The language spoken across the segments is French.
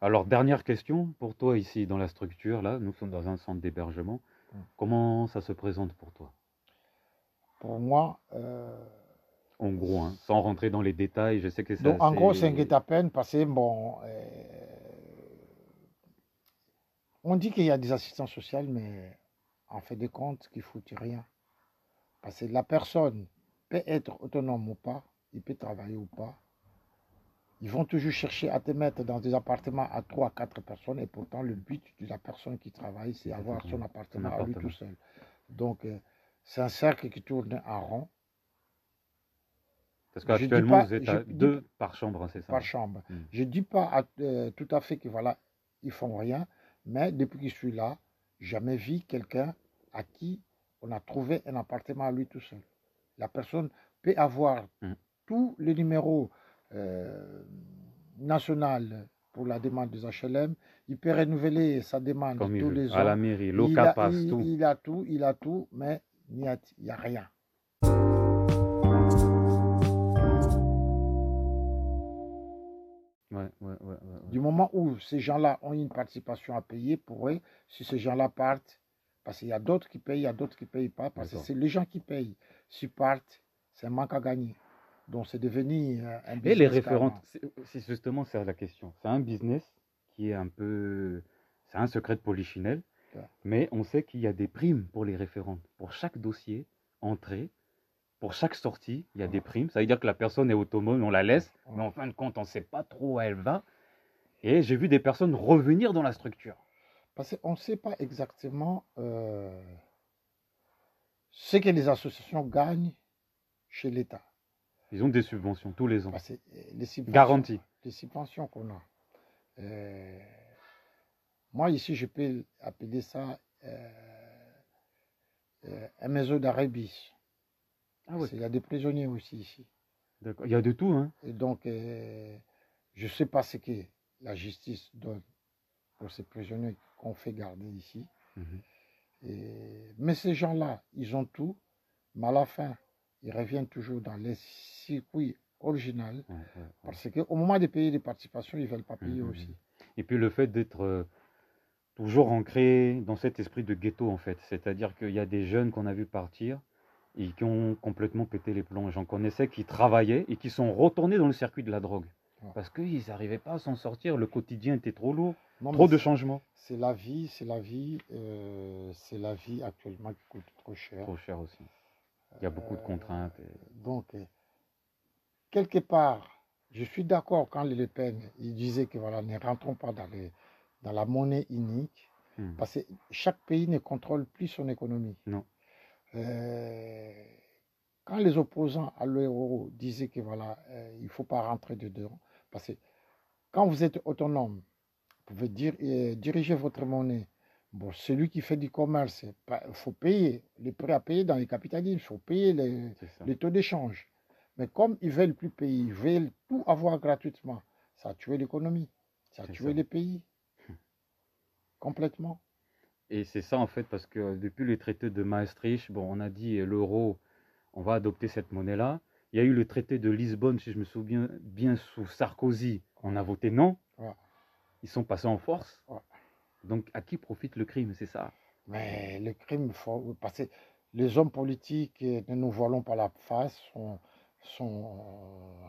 Alors, dernière question pour toi ici dans la structure, là, nous sommes dans un centre d'hébergement. Mm. Comment ça se présente pour toi? Pour moi, euh, En gros, hein, sans rentrer dans les détails, je sais que c'est donc, en gros, c'est un guet-apens parce que, bon, euh, on dit qu'il y a des assistants sociaux, mais en fait de compte, qu'ils foutent rien. Parce que la personne peut être autonome ou pas, il peut travailler ou pas. Ils vont toujours chercher à te mettre dans des appartements à 3 4 personnes et pourtant le but de la personne qui travaille, c'est avoir son appartement à lui tout seul. Donc, euh, c'est un cercle qui tourne en rond Parce qu'actuellement, vous êtes à deux par chambre, hein, c'est ça par chambre. Mm. Je ne dis pas à- euh, tout à fait que voilà, ils font rien, mais depuis que je suis là, jamais vu quelqu'un à qui on a trouvé un appartement à lui tout seul. La personne peut avoir Mm. tous les numéros euh, nationaux pour la demande des HLM, il peut renouveler sa demande Comme tous les À la ans. mairie, il, a, passe, il- tout. il a tout, il a tout, mais il n'y a, rien. Ouais, ouais, ouais. Du moment où ces gens-là ont une participation à payer pour eux, si ces gens-là partent, parce qu'il y a d'autres qui payent, il y a d'autres qui ne payent pas, parce que c'est les gens qui payent. S'ils partent, c'est un manque à gagner. Donc c'est devenu euh, un Et business. les référentes, c'est c'est justement ça la question. C'est un business qui est un peu, c'est un secret de polichinelle, Ouais. mais on sait qu'il y a des primes pour les référentes. Pour chaque dossier, entrée, pour chaque sortie, il y a des primes. Ça veut dire que la personne est autonome, on la laisse, Ouais. mais en fin de compte, on ne sait pas trop où elle va. Et j'ai vu des personnes revenir dans la structure. Parce qu'on ne sait pas exactement euh, ce que les associations gagnent chez l'État. Ils ont des subventions tous les ans. Que euh, les subventions, Garantie. les subventions qu'on a. euh, moi, ici, je peux appeler ça euh, euh, un maison d'arrêt bis. Ah ouais, qu'il y a des prisonniers aussi ici. d'accord. Il y a de tout, hein. Et donc, je ne sais pas ce que la justice donne pour ces prisonniers qu'on fait garder ici. Mhm. Et- mais ces gens-là, ils ont tout, mais à la fin, ils reviennent toujours dans les circuits originaux. Ouais, ouais, ouais. Parce qu'au moment de payer des participations, ils ne veulent pas payer Mhm, aussi. Et puis le fait d'être euh, toujours ancré dans cet esprit de ghetto, en fait. C'est-à-dire qu'il y a des jeunes qu'on a vu partir et qui ont complètement pété les plombs. J'en connaissais qui travaillaient et qui sont retournés dans le circuit de la drogue. Ouais. Parce qu'ils n'arrivaient pas à s'en sortir. Le quotidien était trop lourd. Non, Trop de changements. C'est la vie, c'est la vie, euh, c'est la vie actuellement qui coûte trop cher. Trop cher aussi. Il y a beaucoup de Euh, contraintes. et- Donc, euh, quelque part, je suis d'accord quand Le Pen il disait que voilà, ne rentrons pas dans, les- dans la monnaie unique, Hmm. parce que chaque pays ne contrôle plus son économie. Non. Euh, quand les opposants à l'euro disaient que voilà, euh, il ne faut pas rentrer dedans, parce que quand vous êtes autonome, vous pouvez euh, diriger votre monnaie. Bon, celui qui fait du commerce, il faut payer les prix à payer dans les capitalismes, il faut payer les, taux d'échange. Mais comme ils veulent plus payer, ils veulent tout avoir gratuitement, ça a tué l'économie, ça a tué ça. les pays. Complètement. Et c'est ça en fait, parce que depuis le traité de Maastricht, bon, on a dit euh, l'euro, on va adopter cette monnaie-là. Il y a eu le traité de Lisbonne, si je me souviens bien, sous Sarkozy, on a voté non. Ouais. Ils sont passés en force. Ouais. Donc à qui profite le crime C'est ça? Mais le crime, faut, parce que les hommes politiques, euh, ne nous voilons pas la face, sont, sont,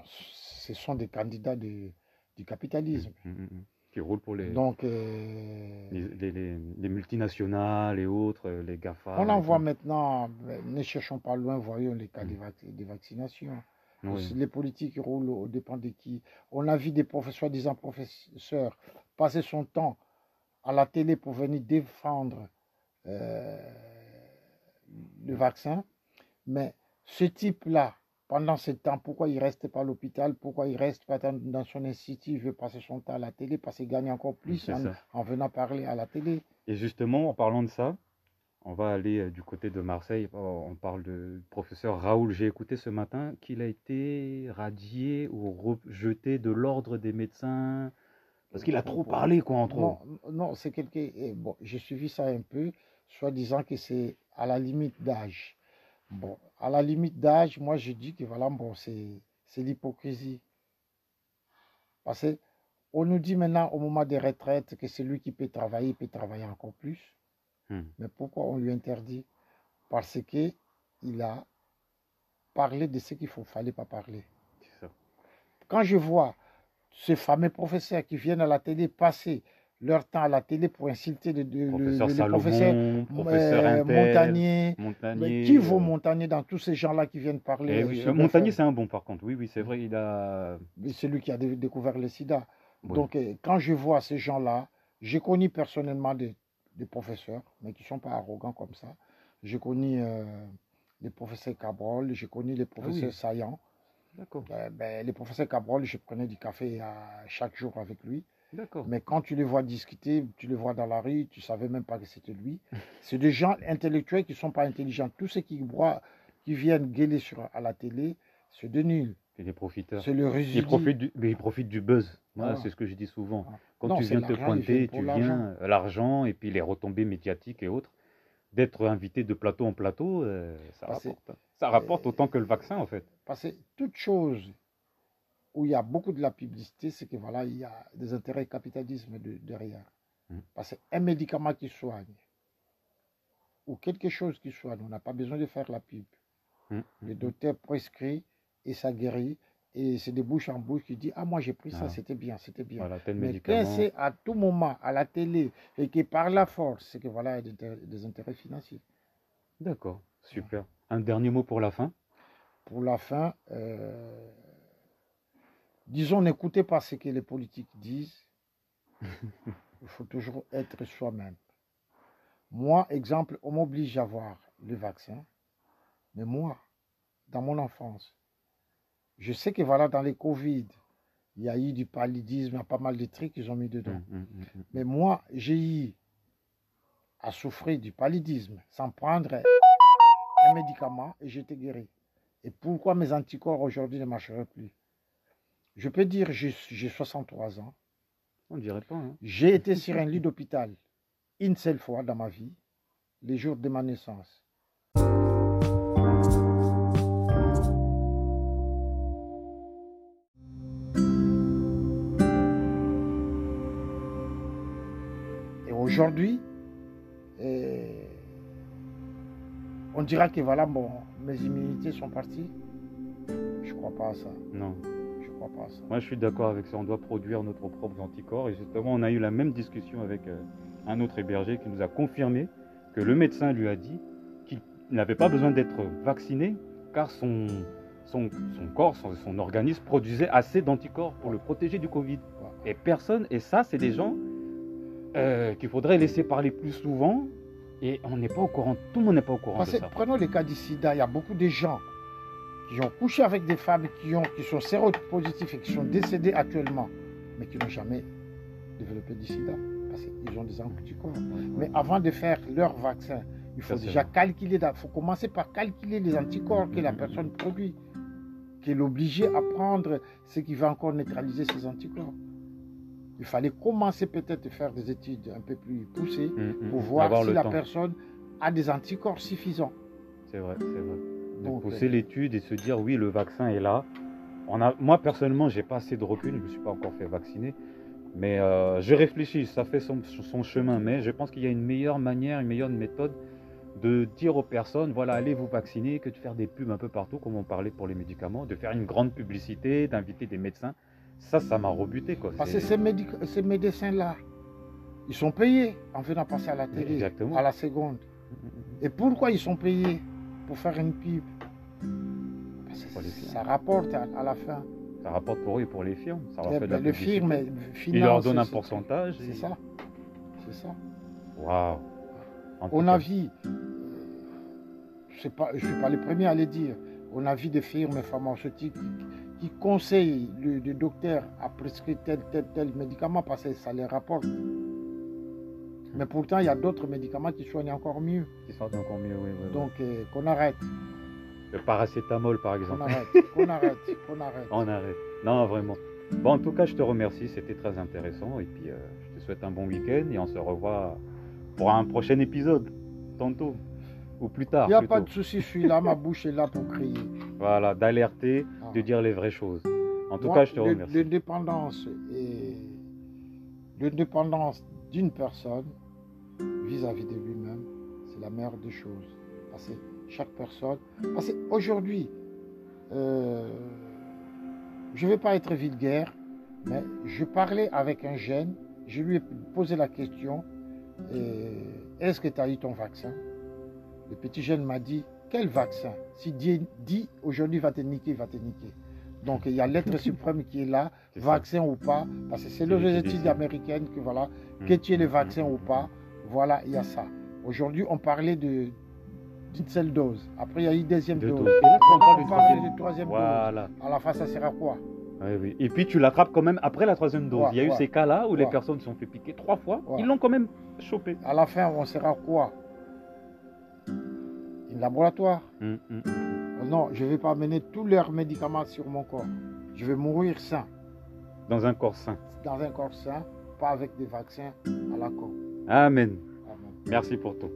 ce sont des candidats du, du capitalisme. Mm, mm, mm. Qui roulent pour les, Donc, euh, les, les- les- les multinationales et autres, euh, les GAFA. on en voit tout. maintenant, euh, ne cherchons pas loin, voyons les cas des, vac- des vaccinations. Oui. Les politiques roulent au dépend de qui. On a vu des professeurs, soi-disant professeurs, passer son temps à la télé pour venir défendre euh, le vaccin. Mais ce type-là, pendant ce temps, pourquoi il ne reste pas à l'hôpital? Pourquoi il reste pas dans, son institut? Il veut passer son temps à la télé parce qu'il gagne encore plus en, en venant parler à la télé. Et justement, en parlant de ça, on va aller euh, du côté de Marseille. Oh, On parle de professeur Raoul. J'ai écouté ce matin qu'il a été radié ou rejeté de l'ordre des médecins parce qu'il a trop parlé, quoi, entre Non, autres. non c'est quelqu'un. eh, Bon, j'ai suivi ça un peu, soit disant que c'est à la limite d'âge. Bon, à la limite d'âge, moi je dis que voilà, bon, c'est l'hypocrisie. Parce que On nous dit maintenant au moment des retraites que celui qui peut travailler peut travailler encore plus. Hmm. Mais pourquoi on lui interdit? Parce que il a parlé de ce qu'il ne fallait pas parler. Ça. Quand je vois ces fameux professeurs qui viennent à la télé passer leur temps à la télé pour insulter le, le- Professeur le- Salomon, professeur professeur euh, Intel, Montagnier. Montagnier. Mais qui vaut euh, Montagnier dans tous ces gens-là qui viennent parler eh oui, sur Montagnier, c'est un bon par contre. Oui, oui, c'est vrai, il a. C'est lui qui a dé- découvert le sida. Oui. Donc, euh, quand je vois ces gens-là, j'ai connu personnellement des, des professeurs, mais qui ne sont pas arrogants comme ça. J'ai connu euh, les professeurs Cabrol, j'ai connu les professeurs oui. Saillant. D'accord, Euh, ben, les professeurs Cabrol, je prenais du café à, chaque jour avec lui. d'accord. Mais quand tu les vois discuter, tu les vois dans la rue, tu savais même pas que c'était lui. C'est des gens intellectuels qui ne sont pas intelligents. Tous ceux qui, broient- qui viennent gueuler sur, à la télé, c'est de nuls. C'est des profiteurs. C'est le Ils résultat. profitent du, mais ils profitent du buzz. Voilà, Voilà. c'est ce que je dis souvent. Voilà. Quand Non, tu viens te pointer, tu l'argent. viens euh, l'argent et puis les retombées médiatiques et autres. D'être invité de plateau en plateau, euh, ça Bah, c'est- rapporte. hein. Ça rapporte autant que le vaccin en fait. Parce que toute chose où il y a beaucoup de la publicité, c'est que voilà, il y a des intérêts capitalisme de- derrière. Mm. Parce qu'un médicament qui soigne, ou quelque chose qui soigne, on n'a pas besoin de faire la pub. Mm. Le docteur prescrit et ça guérit. Et c'est de bouche en bouche qui dit Ah, moi j'ai pris ça, Ah. c'était bien, c'était bien. Voilà, tel Mais quand c'est à tout moment à la télé et que par la force, c'est que voilà, il y a des intérêts financiers. D'accord, super. Un dernier mot pour la fin? Pour la fin, euh, disons, n'écoutez pas ce que les politiques disent. Il faut toujours être soi-même. Moi, exemple, on m'oblige à avoir le vaccin, mais moi, dans mon enfance, je sais que voilà, dans les Covid, il y a eu du paludisme, il y a pas mal de trucs qu'ils ont mis dedans. Hum, hum, hum. Mais moi, j'ai eu à souffrir du paludisme sans prendre un médicament et j'étais guéri. Et pourquoi mes anticorps aujourd'hui ne marcheraient plus? Je peux dire, j'ai j'ai 63 ans. On dirait pas. hein. J'ai été sur un lit d'hôpital une seule fois dans ma vie, les jours de ma naissance. Et aujourd'hui, euh, on dira que voilà, bon, mes immunités sont parties. Je crois pas à ça. Non. Je crois pas à ça. Moi, je suis d'accord avec ça. On doit produire nos propres anticorps. Et justement, on a eu la même discussion avec euh, un autre hébergé qui nous a confirmé que le médecin lui a dit qu'il n'avait pas besoin d'être vacciné car son, son, son corps, son, son organisme produisait assez d'anticorps pour le protéger du Covid. Et personne, et ça, c'est des gens euh, qu'il faudrait laisser parler plus souvent. Et on n'est pas au courant, tout le monde n'est pas au courant Parce de ça. prenons le cas du sida, il y a beaucoup de gens qui ont couché avec des femmes qui, ont, qui sont séropositifs et qui sont décédés actuellement, mais qui n'ont jamais développé du sida. Parce qu'ils ont des anticorps. Mais avant de faire leur vaccin, il faut déjà calculer, il faut commencer par calculer les anticorps que la Mhm. personne produit, qu'elle est obligée à prendre ce qui va encore neutraliser ces anticorps. Il fallait commencer peut-être à faire des études un peu plus poussées Hum, hum, pour voir si la temps. personne a des anticorps suffisants. C'est vrai, c'est vrai. De Donc, pousser euh, l'étude et se dire oui, le vaccin est là. On a, moi personnellement, j'ai pas assez de recul, je ne me suis pas encore fait vacciner, mais euh, je réfléchis, ça fait son, son chemin. Mais je pense qu'il y a une meilleure manière, une meilleure méthode de dire aux personnes voilà, allez vous vacciner, que de faire des pubs un peu partout, comme on parlait pour les médicaments, de faire une grande publicité, d'inviter des médecins. Ça, ça m'a rebuté quoi. Parce que ces, médecins-là, ils sont payés en venant passer à la télé, Exactement. à la seconde. Et pourquoi ils sont payés Pour faire une pub? Parce que les ça rapporte à, à la fin. Ça rapporte pour eux et pour les firmes. Ça leur Eh fait de la ben, le Ils leur donnent un ce- pourcentage. C'est et- ça. C'est ça. Waouh. On a vu, je ne suis pas le premier à le dire, on a vu des firmes pharmaceutiques qui conseillent le, le docteur à prescrire tel, tel, tel médicament parce que ça les rapporte. Mais pourtant, il y a d'autres médicaments qui soignent encore mieux. Sont encore mieux, oui. Donc, euh, qu'on arrête, Le paracétamol, par exemple. arrête, qu'on arrête, qu'on arrête. On arrête. Non, vraiment. Bon, en tout cas, je te remercie. C'était très intéressant. Et puis, euh, je te souhaite un bon week-end. Et on se revoit pour un prochain épisode. Tantôt. Ou plus tard. Il n'y a plutôt. pas de souci, je suis là, ma bouche est là pour crier. Voilà, d'alerter, Ah. de dire les vraies choses. En tout Moi, cas, je te le- remercie. L'indépendance et L'indépendance d'une personne vis-à-vis de lui-même, c'est la meilleure des choses. Parce que chaque personne. Parce qu'aujourd'hui, euh, je ne vais pas être vulgaire, mais je parlais avec un jeune, je lui ai posé la question est-ce que tu as eu ton vaccin? Le petit jeune m'a dit quel vaccin Si Dieu dit aujourd'hui va te niquer, va te niquer. Donc il y a l'être suprême qui est là, vaccin ou pas, parce que c'est les études américaines que voilà, mmh. que tu aies le vaccin ou pas, voilà, il y a ça. Aujourd'hui, on parlait de d'une seule dose. Après, il y a eu deuxième dose. Et là, on parle de troisième dose. À la fin, ça sera quoi oui, oui. Et puis tu l'attrapes quand même après la troisième dose. il y a eu ces cas-là où les personnes se sont fait piquer trois fois. Ils l'ont quand même chopé. À la fin, on sera quoi laboratoire. Hum, hum, hum. Non, je ne vais pas amener tous leurs médicaments sur mon corps. Je vais mourir sain. Dans un corps sain. Dans un corps sain, pas avec des vaccins à la con. Amen. Amen. Merci pour tout.